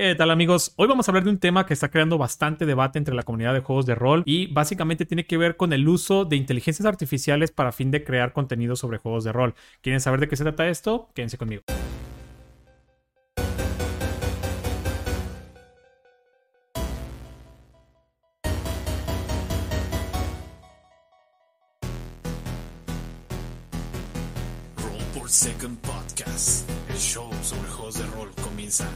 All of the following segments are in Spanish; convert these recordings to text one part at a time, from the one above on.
¿Qué tal amigos? Hoy vamos a hablar de un tema que está creando bastante debate entre la comunidad de juegos de rol y básicamente tiene que ver con el uso de inteligencias artificiales para fin de crear contenido sobre juegos de rol. ¿Quieren saber de qué se trata esto? Quédense conmigo. Roll por Second Podcast. El show sobre juegos de rol comienza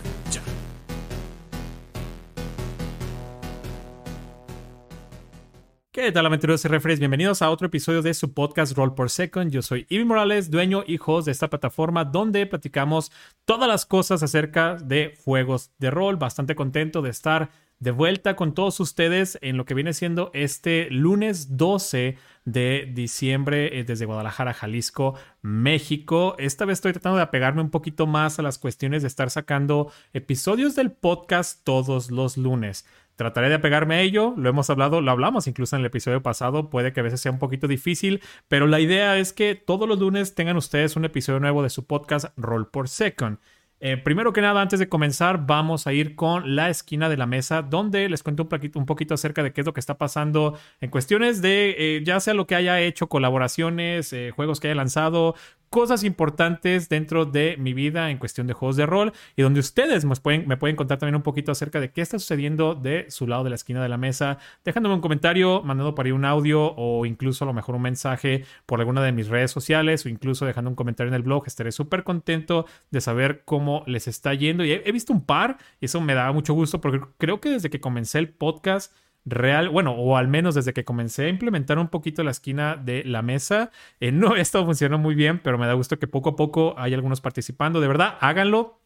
¿Qué tal aventureros y refres? Bienvenidos a otro episodio de su podcast Roll por Second. Yo soy Ivy Morales, dueño y host de esta plataforma donde platicamos todas las cosas acerca de juegos de rol. Bastante contento de estar de vuelta con todos ustedes en lo que viene siendo este lunes 12 de diciembre eh, desde Guadalajara, Jalisco, México. Esta vez estoy tratando de apegarme un poquito más a las cuestiones de estar sacando episodios del podcast todos los lunes. Trataré de apegarme a ello, lo hemos hablado, lo hablamos incluso en el episodio pasado, puede que a veces sea un poquito difícil, pero la idea es que todos los lunes tengan ustedes un episodio nuevo de su podcast Roll por Second. Eh, primero que nada, antes de comenzar, vamos a ir con la esquina de la mesa, donde les cuento un poquito, un poquito acerca de qué es lo que está pasando en cuestiones de eh, ya sea lo que haya hecho, colaboraciones, eh, juegos que haya lanzado, cosas importantes dentro de mi vida en cuestión de juegos de rol y donde ustedes me pueden, me pueden contar también un poquito acerca de qué está sucediendo de su lado de la esquina de la mesa, dejándome un comentario, mandando por ahí un audio o incluso a lo mejor un mensaje por alguna de mis redes sociales o incluso dejando un comentario en el blog. Estaré súper contento de saber cómo les está yendo y he, he visto un par y eso me da mucho gusto porque creo que desde que comencé el podcast real, bueno, o al menos desde que comencé a implementar un poquito la esquina de la mesa, eh, no, esto funcionó muy bien, pero me da gusto que poco a poco hay algunos participando. De verdad, háganlo.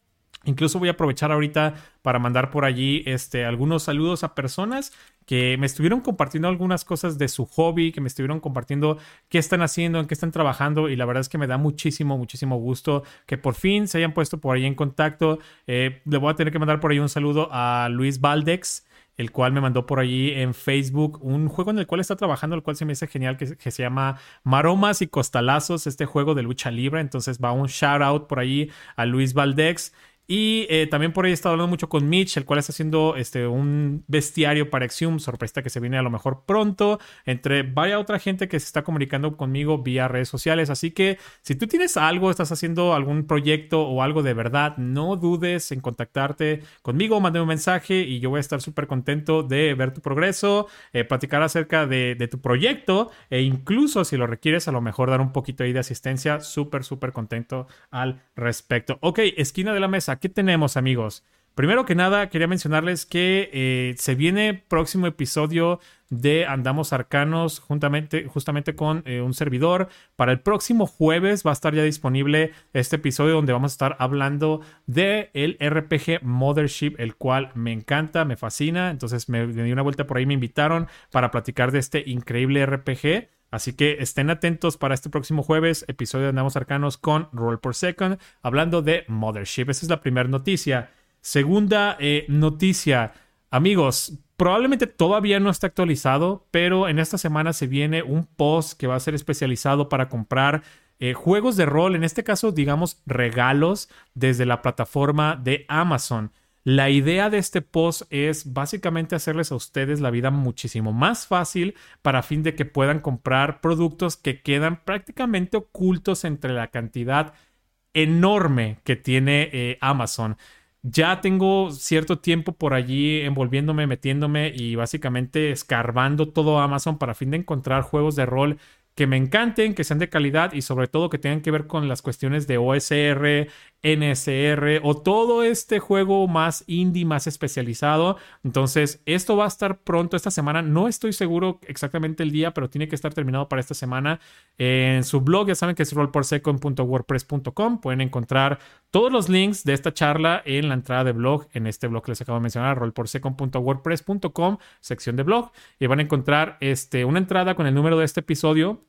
Incluso voy a aprovechar ahorita para mandar por allí este, algunos saludos a personas que me estuvieron compartiendo algunas cosas de su hobby, que me estuvieron compartiendo qué están haciendo, en qué están trabajando y la verdad es que me da muchísimo, muchísimo gusto que por fin se hayan puesto por ahí en contacto. Eh, le voy a tener que mandar por ahí un saludo a Luis Valdex el cual me mandó por allí en Facebook un juego en el cual está trabajando, el cual se me hace genial, que, se llama Maromas y Costalazos, este juego de lucha libre. Entonces va un shout out por allí a Luis Valdex. Y eh, también por ahí he estado hablando mucho con Mitch, el cual está haciendo este, un bestiario para Exium, sorpresa que se viene a lo mejor pronto, entre vaya otra gente que se está comunicando conmigo vía redes sociales. Así que si tú tienes algo, estás haciendo algún proyecto o algo de verdad, no dudes en contactarte conmigo, mándame un mensaje y yo voy a estar súper contento de ver tu progreso, eh, platicar acerca de, de, tu proyecto e incluso si lo requieres, a lo mejor dar un poquito ahí de asistencia, súper, súper contento al respecto. Ok, esquina de la mesa. ¿Qué tenemos, amigos? Primero que nada, quería mencionarles que eh, se viene próximo episodio de Andamos Arcanos juntamente, justamente con eh, un servidor. Para el próximo jueves va a estar ya disponible este episodio donde vamos a estar hablando de el RPG Mothership, el cual me encanta, me fascina. Entonces me, me di una vuelta por ahí, me invitaron para platicar de este increíble RPG. Así que estén atentos para este próximo jueves, episodio de Andamos Arcanos con Roll por Second, hablando de Mothership. Esa es la primera noticia. Segunda eh, noticia, amigos, probablemente todavía no está actualizado, pero en esta semana se viene un post que va a ser especializado para comprar eh, juegos de rol, en este caso, digamos, regalos desde la plataforma de Amazon. La idea de este post es básicamente hacerles a ustedes la vida muchísimo más fácil para fin de que puedan comprar productos que quedan prácticamente ocultos entre la cantidad enorme que tiene eh, Amazon. Ya tengo cierto tiempo por allí envolviéndome, metiéndome y básicamente escarbando todo Amazon para fin de encontrar juegos de rol que me encanten, que sean de calidad y sobre todo que tengan que ver con las cuestiones de OSR, NSR o todo este juego más indie, más especializado. Entonces, esto va a estar pronto esta semana. No estoy seguro exactamente el día, pero tiene que estar terminado para esta semana. En su blog, ya saben que es rollporsecond.wordpress.com. Pueden encontrar todos los links de esta charla en la entrada de blog, en este blog que les acabo de mencionar, rollporsecond.wordpress.com, sección de blog. Y van a encontrar este, una entrada con el número de este episodio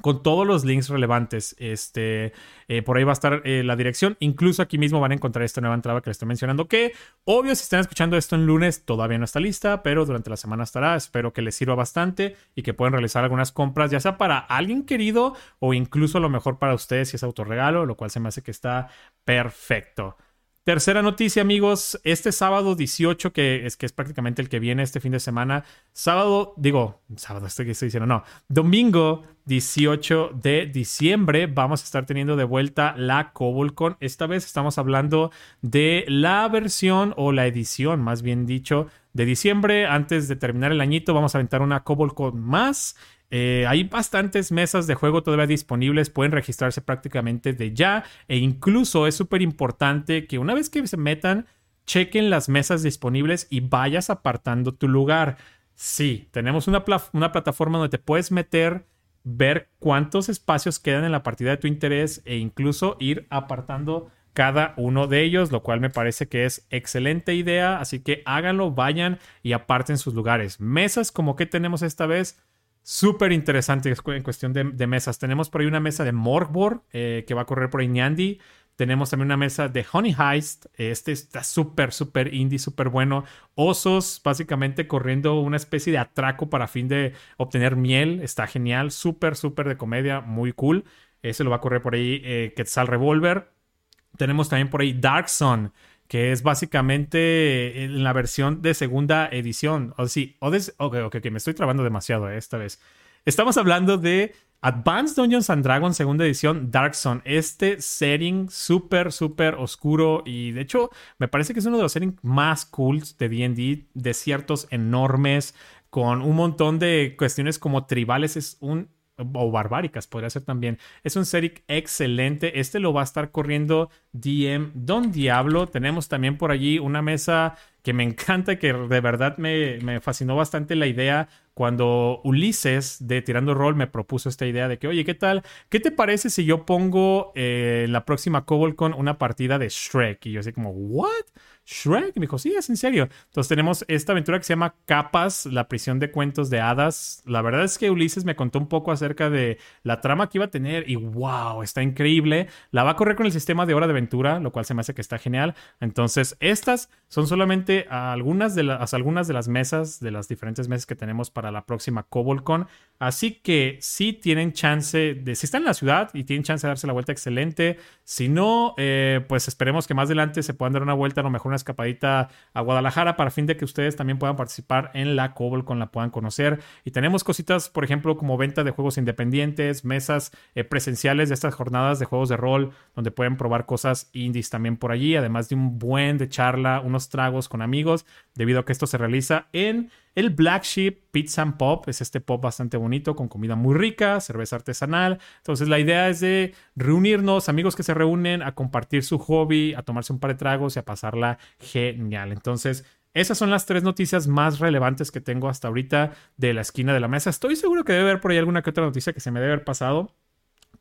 con todos los links relevantes. Este, eh, por ahí va a estar eh, la dirección. Incluso aquí mismo van a encontrar esta nueva entrada que les estoy mencionando. Que, obvio, si están escuchando esto en lunes, todavía no está lista, pero durante la semana estará. Espero que les sirva bastante y que puedan realizar algunas compras, ya sea para alguien querido o incluso a lo mejor para ustedes si es autorregalo, lo cual se me hace que está perfecto. Tercera noticia, amigos. Este sábado 18, que es, que es prácticamente el que viene este fin de semana. Sábado, digo, sábado, estoy, estoy diciendo, no. Domingo 18 de diciembre vamos a estar teniendo de vuelta la CobbleCon. Esta vez estamos hablando de la versión o la edición, más bien dicho, de diciembre. Antes de terminar el añito, vamos a aventar una CobbleCon más. Eh, hay bastantes mesas de juego todavía disponibles, pueden registrarse prácticamente de ya e incluso es súper importante que una vez que se metan, chequen las mesas disponibles y vayas apartando tu lugar. Sí, tenemos una, una plataforma donde te puedes meter, ver cuántos espacios quedan en la partida de tu interés e incluso ir apartando cada uno de ellos, lo cual me parece que es excelente idea, así que háganlo, vayan y aparten sus lugares. Mesas como que tenemos esta vez, Súper interesante en cuestión de, mesas. Tenemos por ahí una mesa de Morgborg eh, que va a correr por Iñandi. Tenemos también una mesa de Honey Heist. Este está súper, súper indie, súper bueno. Osos, básicamente corriendo una especie de atraco para fin de obtener miel. Está genial. Súper, súper de comedia. Muy cool. Ese lo va a correr por ahí eh, Quetzal Revolver. Tenemos también por ahí Dark Sun que es básicamente en la versión de segunda edición. O sí, o ok, ok, me estoy trabando demasiado eh, esta vez. Estamos hablando de Advanced Dungeons and Dragons segunda edición Dark Sun. Este setting súper, súper oscuro y de hecho me parece que es uno de los settings más cool de D&D. Desiertos enormes con un montón de cuestiones como tribales. Es un o barbáricas, podría ser también. Es un Seric excelente. Este lo va a estar corriendo DM Don Diablo. Tenemos también por allí una mesa que me encanta, que de verdad me, me fascinó bastante la idea cuando Ulises de Tirando Roll me propuso esta idea de que, oye, ¿qué tal? ¿Qué te parece si yo pongo eh, la próxima con una partida de Shrek? Y yo así como, ¿what? Shrek. Me dijo, sí, es en serio. Entonces tenemos esta aventura que se llama Capas, la prisión de cuentos de hadas. La verdad es que Ulises me contó un poco acerca de la trama que iba a tener y wow, está increíble. La va a correr con el sistema de hora de aventura, lo cual se me hace que está genial. Entonces, estas son solamente algunas de las, algunas de las mesas, de las diferentes mesas que tenemos para la próxima CobolCon. Así que si tienen chance de, si están en la ciudad y tienen chance de darse la vuelta, excelente. Si no, eh, pues esperemos que más adelante se puedan dar una vuelta, a lo mejor una escapadita a Guadalajara para fin de que ustedes también puedan participar en la CobolCon, la puedan conocer. Y tenemos cositas, por ejemplo, como venta de juegos independientes, mesas eh, presenciales de estas jornadas de juegos de rol, donde pueden probar cosas indies también por allí, además de un buen de charla, unos tragos con amigos, debido a que esto se realiza en el Black Sheep Pizza and Pop es este pop bastante bonito, con comida muy rica, cerveza artesanal. Entonces la idea es de reunirnos, amigos que se reúnen a compartir su hobby, a tomarse un par de tragos y a pasarla genial. Entonces esas son las tres noticias más relevantes que tengo hasta ahorita de la esquina de la mesa. Estoy seguro que debe haber por ahí alguna que otra noticia que se me debe haber pasado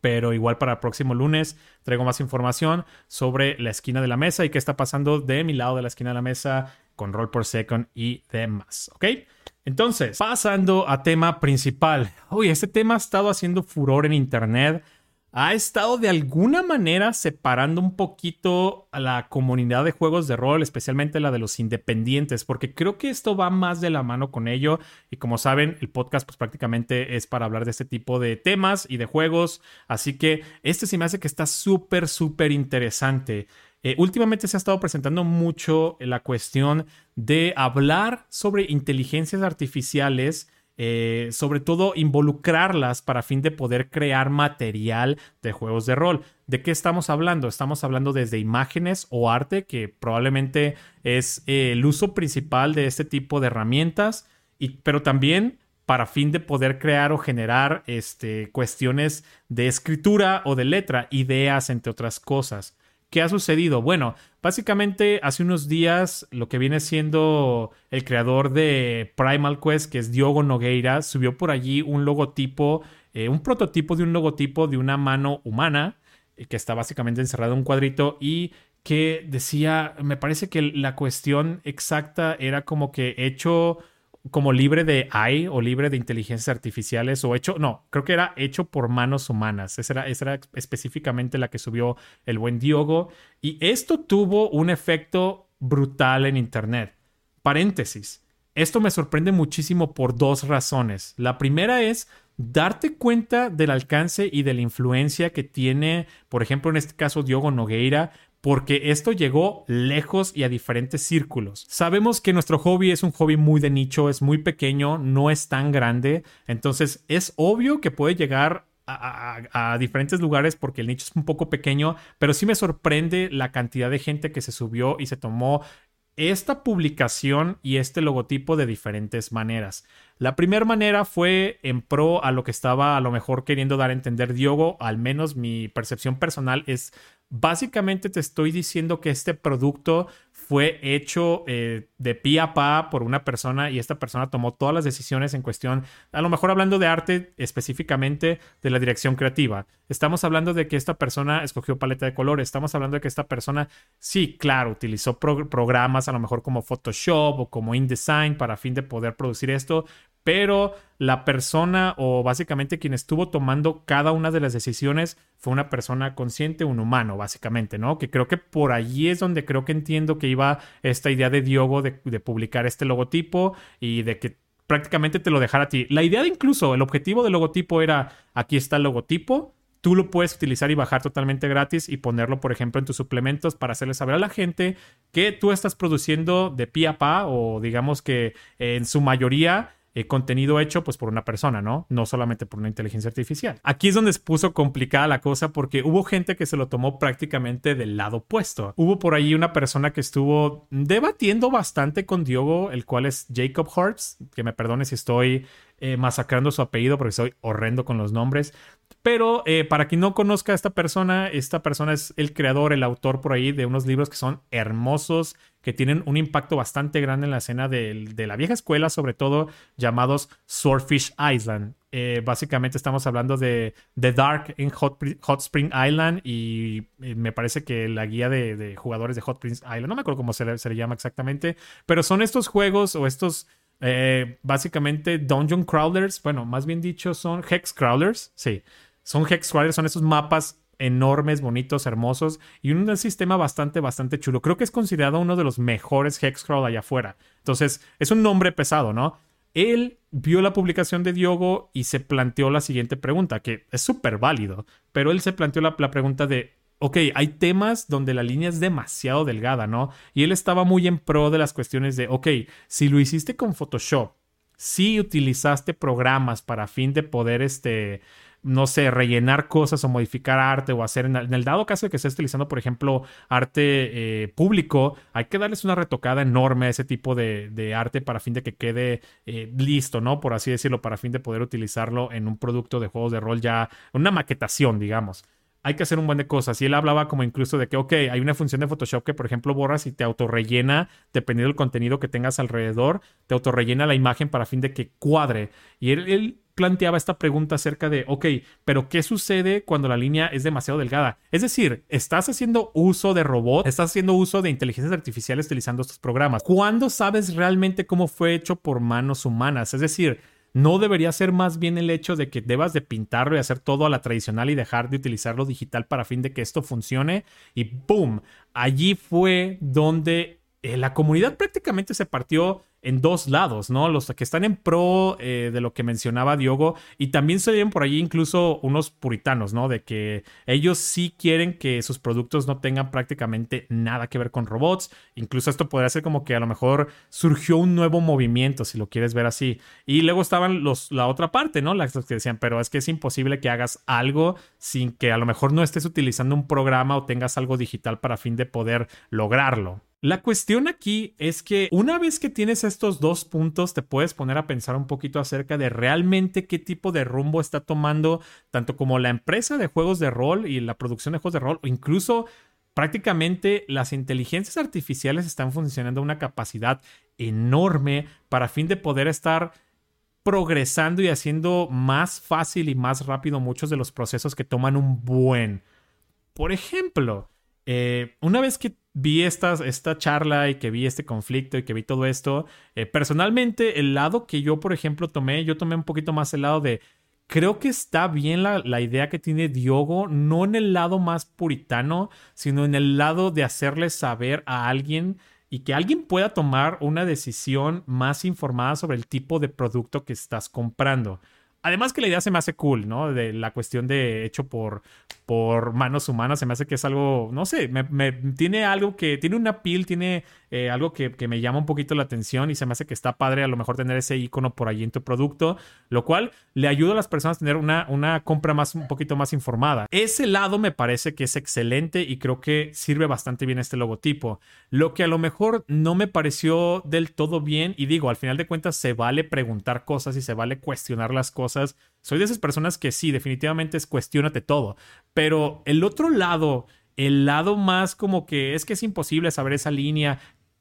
pero igual para el próximo lunes traigo más información sobre la esquina de la mesa y qué está pasando de mi lado de la esquina de la mesa con roll por second y demás, ¿ok? Entonces, pasando a tema principal. Uy, este tema ha estado haciendo furor en internet. Ha estado de alguna manera separando un poquito a la comunidad de juegos de rol, especialmente la de los independientes, porque creo que esto va más de la mano con ello. Y como saben, el podcast pues prácticamente es para hablar de este tipo de temas y de juegos. Así que este sí me hace que está súper, súper interesante. Eh, últimamente se ha estado presentando mucho la cuestión de hablar sobre inteligencias artificiales. Eh, sobre todo involucrarlas para fin de poder crear material de juegos de rol. ¿De qué estamos hablando? Estamos hablando desde imágenes o arte, que probablemente es eh, el uso principal de este tipo de herramientas, y, pero también para fin de poder crear o generar este, cuestiones de escritura o de letra, ideas, entre otras cosas. ¿Qué ha sucedido? Bueno, básicamente hace unos días lo que viene siendo el creador de Primal Quest, que es Diogo Nogueira, subió por allí un logotipo, eh, un prototipo de un logotipo de una mano humana, eh, que está básicamente encerrado en un cuadrito y que decía, me parece que la cuestión exacta era como que hecho como libre de AI o libre de inteligencias artificiales o hecho, no, creo que era hecho por manos humanas. Esa era, esa era específicamente la que subió el buen Diogo. Y esto tuvo un efecto brutal en Internet. Paréntesis. Esto me sorprende muchísimo por dos razones. La primera es darte cuenta del alcance y de la influencia que tiene, por ejemplo, en este caso, Diogo Nogueira porque esto llegó lejos y a diferentes círculos. Sabemos que nuestro hobby es un hobby muy de nicho, es muy pequeño, no es tan grande, entonces es obvio que puede llegar a, diferentes lugares porque el nicho es un poco pequeño, pero sí me sorprende la cantidad de gente que se subió y se tomó esta publicación y este logotipo de diferentes maneras. La primera manera fue en pro a lo que estaba a lo mejor queriendo dar a entender Diogo, al menos mi percepción personal es básicamente te estoy diciendo que este producto fue hecho eh, de pie a pa por una persona y esta persona tomó todas las decisiones en cuestión, a lo mejor hablando de arte específicamente de la dirección creativa. Estamos hablando de que esta persona escogió paleta de colores, estamos hablando de que esta persona, sí, claro, utilizó programas a lo mejor como Photoshop o como InDesign para fin de poder producir esto, pero la persona o básicamente quien estuvo tomando cada una de las decisiones fue una persona consciente, un humano, básicamente, ¿no? Que creo que por allí es donde creo que entiendo que iba esta idea de Diogo de, publicar este logotipo y de que prácticamente te lo dejara a ti. La idea de incluso, el objetivo del logotipo era, aquí está el logotipo, tú lo puedes utilizar y bajar totalmente gratis y ponerlo, por ejemplo, en tus suplementos para hacerle saber a la gente que tú estás produciendo de pie a pa o digamos que en su mayoría eh, contenido hecho pues por una persona, ¿no? No solamente por una inteligencia artificial. Aquí es donde se puso complicada la cosa porque hubo gente que se lo tomó prácticamente del lado opuesto. Hubo por ahí una persona que estuvo debatiendo bastante con Diogo, el cual es Jacob Hartz, que me perdone si estoy eh, masacrando su apellido porque soy horrendo con los nombres. Pero eh, para quien no conozca a esta persona, esta persona es el creador, el autor por ahí de unos libros que son hermosos que tienen un impacto bastante grande en la escena de, la vieja escuela, sobre todo llamados Swordfish Island. Eh, básicamente estamos hablando de The Dark en Hot, Spring Island y eh, me parece que la guía de, jugadores de Hot Spring Island, no me acuerdo cómo se le, llama exactamente, pero son estos juegos o estos básicamente dungeon crawlers, bueno, más bien dicho son hex crawlers, sí, son hex son estos mapas enormes, bonitos, hermosos y un sistema bastante, bastante chulo. Creo que es considerado uno de los mejores Hexcrawl allá afuera. Entonces, es un nombre pesado, ¿no? Él vio la publicación de Diogo y se planteó la siguiente pregunta, que es súper válido, pero él se planteó la, la pregunta de, ok, hay temas donde la línea es demasiado delgada, ¿no? Y él estaba muy en pro de las cuestiones de, ok, si lo hiciste con Photoshop, si utilizaste programas para fin de poder, este, no sé, rellenar cosas o modificar arte o hacer, en el dado caso de que estés utilizando, por ejemplo, arte eh, público, hay que darles una retocada enorme a ese tipo de, arte para fin de que quede eh, listo, ¿no? Por así decirlo, para fin de poder utilizarlo en un producto de juegos de rol ya, una maquetación, digamos hay que hacer un buen de cosas. Y él hablaba como incluso de que, ok, hay una función de Photoshop que, por ejemplo, borras y te autorrellena, dependiendo del contenido que tengas alrededor, te autorrellena la imagen para fin de que cuadre. Y él, planteaba esta pregunta acerca de, ok, pero ¿qué sucede cuando la línea es demasiado delgada? Es decir, estás haciendo uso de robots, estás haciendo uso de inteligencias artificiales utilizando estos programas. ¿Cuándo sabes realmente cómo fue hecho por manos humanas? Es decir, ¿No debería ser más bien el hecho de que debas de pintarlo y hacer todo a la tradicional y dejar de utilizar lo digital para fin de que esto funcione? Y ¡boom! Allí fue donde eh, la comunidad prácticamente se partió en dos lados, ¿no? Los que están en pro eh, de lo que mencionaba Diogo y también se ven por allí incluso unos puritanos, ¿no? De que ellos sí quieren que sus productos no tengan prácticamente nada que ver con robots. Incluso esto podría ser como que a lo mejor surgió un nuevo movimiento, si lo quieres ver así. Y luego estaban los, la otra parte, ¿no? Las que decían, pero es que es imposible que hagas algo sin que a lo mejor no estés utilizando un programa o tengas algo digital para fin de poder lograrlo. La cuestión aquí es que una vez que tienes estos dos puntos, te puedes poner a pensar un poquito acerca de realmente qué tipo de rumbo está tomando tanto como la empresa de juegos de rol y la producción de juegos de rol, o incluso prácticamente las inteligencias artificiales están funcionando a una capacidad enorme para fin de poder estar progresando y haciendo más fácil y más rápido muchos de los procesos que toman un buen. Por ejemplo, eh, una vez que vi esta, esta charla y que vi este conflicto y que vi todo esto, eh, personalmente el lado que yo, por ejemplo, tomé, yo tomé un poquito más el lado de, creo que está bien la, la idea que tiene Diogo, no en el lado más puritano, sino en el lado de hacerle saber a alguien y que alguien pueda tomar una decisión más informada sobre el tipo de producto que estás comprando. Además que la idea se me hace cool, ¿no? De la cuestión de hecho por, por manos humanas, se me hace que es algo, no sé, me, tiene algo que, tiene una piel, tiene eh, algo que, que, me llama un poquito la atención y se me hace que está padre a lo mejor tener ese icono por allí en tu producto, lo cual le ayuda a las personas a tener una, una compra más, un poquito más informada. Ese lado me parece que es excelente y creo que sirve bastante bien este logotipo. Lo que a lo mejor no me pareció del todo bien, y digo, al final de cuentas se vale preguntar cosas y se vale cuestionar las cosas soy de esas personas que sí, definitivamente es cuestionate todo. Pero el otro lado, el lado más como que es que es imposible saber esa línea.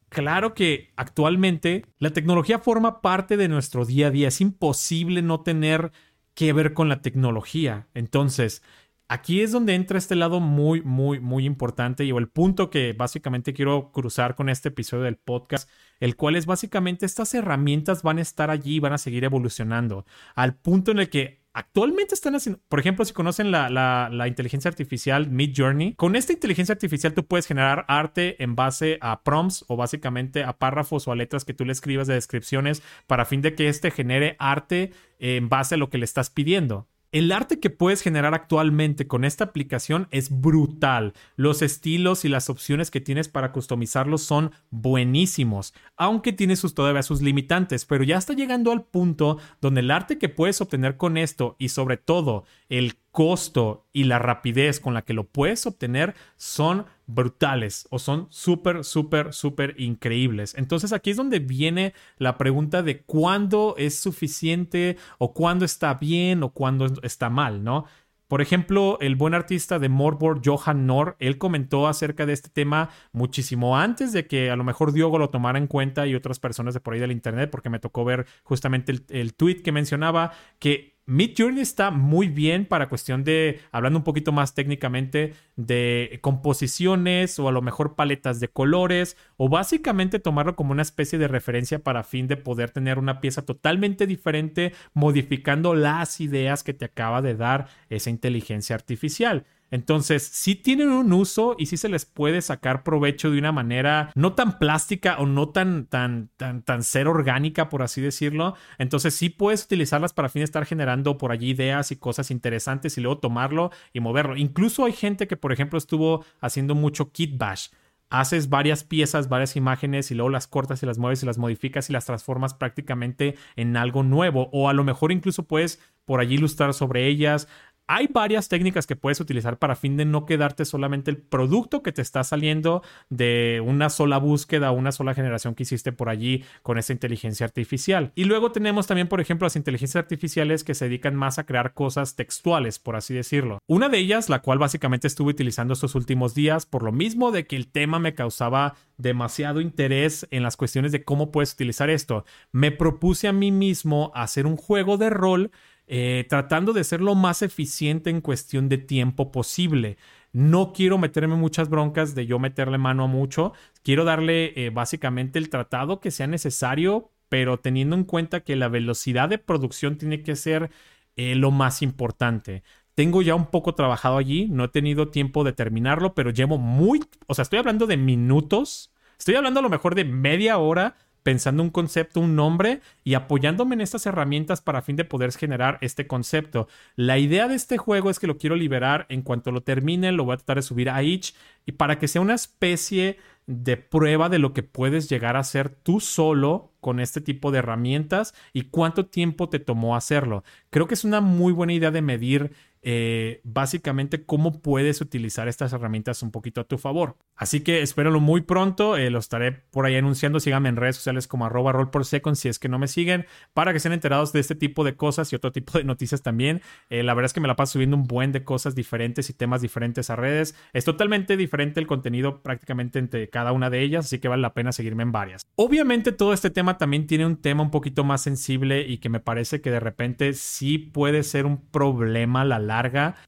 Claro que actualmente la tecnología forma parte de nuestro día a día. Es imposible no tener que ver con la tecnología. Entonces, aquí es donde entra este lado muy, muy, muy importante y el punto que básicamente quiero cruzar con este episodio del podcast, el cual es básicamente estas herramientas van a estar allí y van a seguir evolucionando al punto en el que actualmente están haciendo, por ejemplo, si conocen la, la, inteligencia artificial Mid Journey, con esta inteligencia artificial tú puedes generar arte en base a prompts o básicamente a párrafos o a letras que tú le escribas de descripciones para fin de que éste genere arte en base a lo que le estás pidiendo. El arte que puedes generar actualmente con esta aplicación es brutal. Los estilos y las opciones que tienes para customizarlos son buenísimos, aunque tiene sus, todavía sus limitantes, pero ya está llegando al punto donde el arte que puedes obtener con esto y sobre todo el costo y la rapidez con la que lo puedes obtener son brutales o son súper, súper, súper increíbles. Entonces aquí es donde viene la pregunta de cuándo es suficiente o cuándo está bien o cuándo está mal, ¿no? Por ejemplo, el buen artista de Morbor, Johan Nor, él comentó acerca de este tema muchísimo antes de que a lo mejor Diogo lo tomara en cuenta y otras personas de por ahí del internet, porque me tocó ver justamente el, el tweet que mencionaba que Mid Journey está muy bien para cuestión de, hablando un poquito más técnicamente, de composiciones o a lo mejor paletas de colores o básicamente tomarlo como una especie de referencia para fin de poder tener una pieza totalmente diferente modificando las ideas que te acaba de dar esa inteligencia artificial. Entonces, sí tienen un uso y sí se les puede sacar provecho de una manera no tan plástica o no tan, tan, tan, tan ser orgánica, por así decirlo. Entonces, sí puedes utilizarlas para fin de estar generando por allí ideas y cosas interesantes y luego tomarlo y moverlo. Incluso hay gente que, por ejemplo, estuvo haciendo mucho kit bash haces varias piezas, varias imágenes y luego las cortas y las mueves y las modificas y las transformas prácticamente en algo nuevo. O a lo mejor incluso puedes por allí ilustrar sobre ellas, hay varias técnicas que puedes utilizar para fin de no quedarte solamente el producto que te está saliendo de una sola búsqueda una sola generación que hiciste por allí con esa inteligencia artificial. Y luego tenemos también, por ejemplo, las inteligencias artificiales que se dedican más a crear cosas textuales, por así decirlo. Una de ellas, la cual básicamente estuve utilizando estos últimos días, por lo mismo de que el tema me causaba demasiado interés en las cuestiones de cómo puedes utilizar esto, me propuse a mí mismo hacer un juego de rol eh, tratando de ser lo más eficiente en cuestión de tiempo posible. No quiero meterme muchas broncas de yo meterle mano a mucho. Quiero darle eh, básicamente el tratado que sea necesario, pero teniendo en cuenta que la velocidad de producción tiene que ser eh, lo más importante. Tengo ya un poco trabajado allí, no he tenido tiempo de terminarlo, pero llevo muy, o sea, estoy hablando de minutos, estoy hablando a lo mejor de media hora pensando un concepto, un nombre y apoyándome en estas herramientas para fin de poder generar este concepto. La idea de este juego es que lo quiero liberar en cuanto lo termine, lo voy a tratar de subir a Itch y para que sea una especie de prueba de lo que puedes llegar a hacer tú solo con este tipo de herramientas y cuánto tiempo te tomó hacerlo. Creo que es una muy buena idea de medir eh, básicamente cómo puedes utilizar estas herramientas un poquito a tu favor. Así que espéralo muy pronto, eh, lo estaré por ahí anunciando, síganme en redes sociales como arroba roll por second si es que no me siguen, para que estén enterados de este tipo de cosas y otro tipo de noticias también. Eh, la verdad es que me la paso subiendo un buen de cosas diferentes y temas diferentes a redes. Es totalmente diferente el contenido prácticamente entre cada una de ellas, así que vale la pena seguirme en varias. Obviamente todo este tema también tiene un tema un poquito más sensible y que me parece que de repente sí puede ser un problema la larga.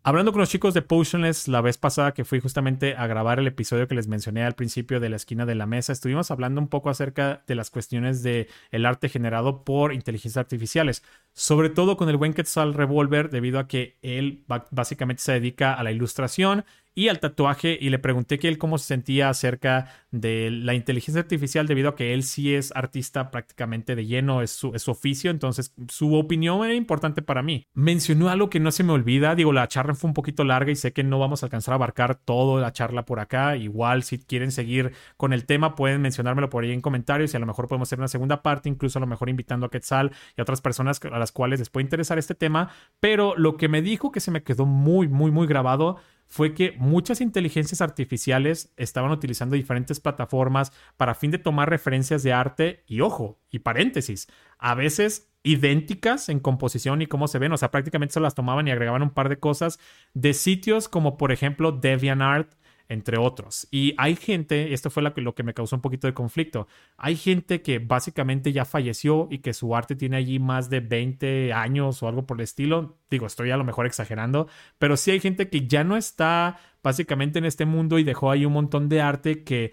Hablando con los chicos de Potionless la vez pasada que fui justamente a grabar el episodio que les mencioné al principio de la esquina de la mesa, estuvimos hablando un poco acerca de las cuestiones de el arte generado por inteligencias artificiales, sobre todo con el buen Quetzal Revolver debido a que él básicamente se dedica a la ilustración y al tatuaje y le pregunté que él cómo se sentía acerca de la inteligencia artificial debido a que él sí es artista prácticamente de lleno, es su, es su oficio, entonces su opinión era importante para mí. Mencionó algo que no se me olvida, digo, la charla fue un poquito larga y sé que no vamos a alcanzar a abarcar toda la charla por acá, igual si quieren seguir con el tema pueden mencionármelo por ahí en comentarios y a lo mejor podemos hacer una segunda parte, incluso a lo mejor invitando a Quetzal y a otras personas a las cuales les puede interesar este tema, pero lo que me dijo que se me quedó muy, muy, muy grabado fue que muchas inteligencias artificiales estaban utilizando diferentes plataformas para fin de tomar referencias de arte y ojo, y paréntesis, a veces idénticas en composición y cómo se ven, o sea, prácticamente se las tomaban y agregaban un par de cosas de sitios como por ejemplo DeviantArt, entre otros. Y hay gente, esto fue lo que, me causó un poquito de conflicto, hay gente que básicamente ya falleció y que su arte tiene allí más de 20 años o algo por el estilo. Digo, estoy a lo mejor exagerando, pero sí hay gente que ya no está básicamente en este mundo y dejó ahí un montón de arte que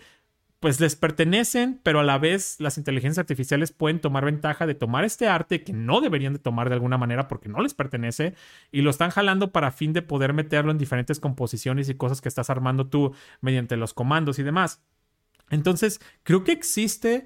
pues les pertenecen, pero a la vez las inteligencias artificiales pueden tomar ventaja de tomar este arte que no deberían de tomar de alguna manera porque no les pertenece y lo están jalando para fin de poder meterlo en diferentes composiciones y cosas que estás armando tú mediante los comandos y demás. Entonces, creo que existe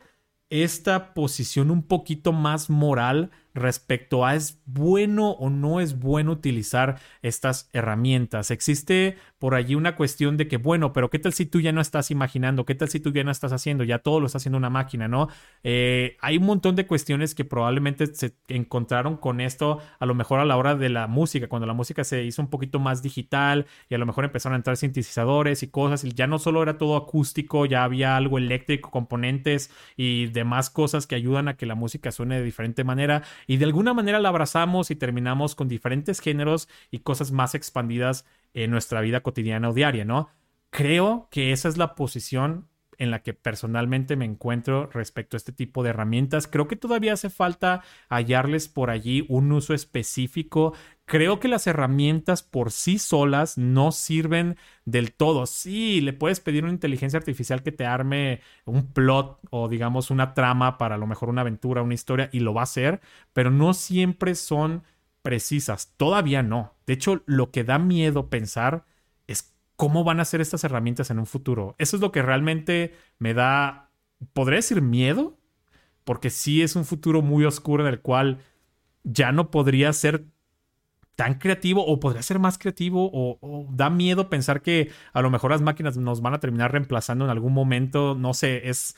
esta posición un poquito más moral respecto a es bueno o no es bueno utilizar estas herramientas. Existe por allí una cuestión de que, bueno, pero ¿qué tal si tú ya no estás imaginando? ¿Qué tal si tú ya no estás haciendo? Ya todo lo está haciendo una máquina, ¿no? Eh, hay un montón de cuestiones que probablemente se encontraron con esto a lo mejor a la hora de la música, cuando la música se hizo un poquito más digital y a lo mejor empezaron a entrar sintetizadores y cosas y ya no solo era todo acústico, ya había algo eléctrico, componentes y demás cosas que ayudan a que la música suene de diferente manera y de alguna manera la abrazamos y terminamos con diferentes géneros y cosas más expandidas en nuestra vida cotidiana o diaria, ¿no? Creo que esa es la posición en la que personalmente me encuentro respecto a este tipo de herramientas. Creo que todavía hace falta hallarles por allí un uso específico. Creo que las herramientas por sí solas no sirven del todo. Sí, le puedes pedir una inteligencia artificial que te arme un plot o digamos una trama para a lo mejor una aventura, una historia y lo va a hacer, pero no siempre son precisas. Todavía no. De hecho, lo que da miedo pensar cómo van a ser estas herramientas en un futuro. Eso es lo que realmente me da, podría decir miedo, porque sí es un futuro muy oscuro en el cual ya no podría ser tan creativo o podría ser más creativo o, o, da miedo pensar que a lo mejor las máquinas nos van a terminar reemplazando en algún momento, no sé, es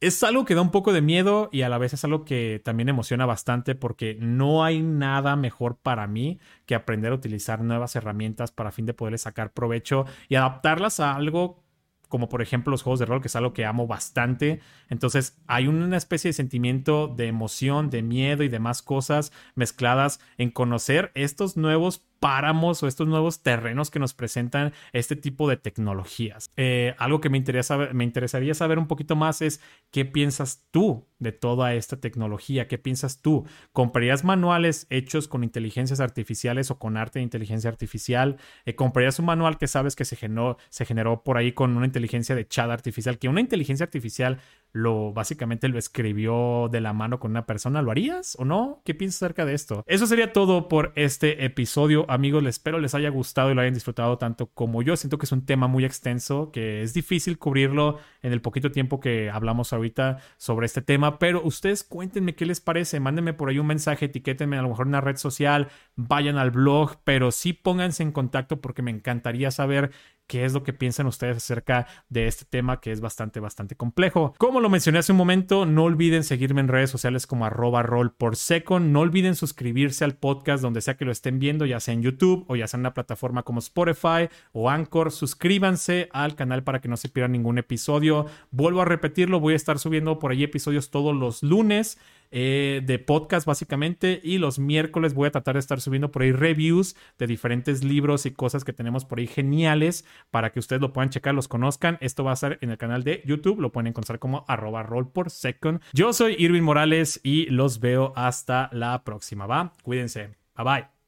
es algo que da un poco de miedo y a la vez es algo que también emociona bastante porque no hay nada mejor para mí que aprender a utilizar nuevas herramientas para fin de poderles sacar provecho y adaptarlas a algo como por ejemplo los juegos de rol, que es algo que amo bastante. Entonces hay una especie de sentimiento de emoción, de miedo y demás cosas mezcladas en conocer estos nuevos páramos o estos nuevos terrenos que nos presentan este tipo de tecnologías. Eh, algo que me, interesa, me interesaría saber un poquito más es qué piensas tú de toda esta tecnología, qué piensas tú. ¿Comprarías manuales hechos con inteligencias artificiales o con arte de inteligencia artificial? Eh, ¿Comprarías un manual que sabes que se generó, se generó por ahí con una inteligencia de chat artificial? Que una inteligencia artificial lo básicamente lo escribió de la mano con una persona, ¿lo harías o no? ¿Qué piensas acerca de esto? Eso sería todo por este episodio, amigos. Les espero les haya gustado y lo hayan disfrutado tanto como yo. Siento que es un tema muy extenso, que es difícil cubrirlo en el poquito tiempo que hablamos ahorita sobre este tema, pero ustedes cuéntenme qué les parece, mándenme por ahí un mensaje, etiquétenme a lo mejor en una red social, vayan al blog, pero sí pónganse en contacto porque me encantaría saber qué es lo que piensan ustedes acerca de este tema que es bastante, bastante complejo. Como lo mencioné hace un momento, no olviden seguirme en redes sociales como arroba por second. No olviden suscribirse al podcast donde sea que lo estén viendo, ya sea en YouTube o ya sea en una plataforma como Spotify o Anchor. Suscríbanse al canal para que no se pierdan ningún episodio. Vuelvo a repetirlo, voy a estar subiendo por ahí episodios todos los lunes. Eh, de podcast básicamente y los miércoles voy a tratar de estar subiendo por ahí reviews de diferentes libros y cosas que tenemos por ahí geniales para que ustedes lo puedan checar, los conozcan. Esto va a estar en el canal de YouTube, lo pueden encontrar como arroba roll por second. Yo soy Irving Morales y los veo hasta la próxima, ¿va? Cuídense. Bye bye.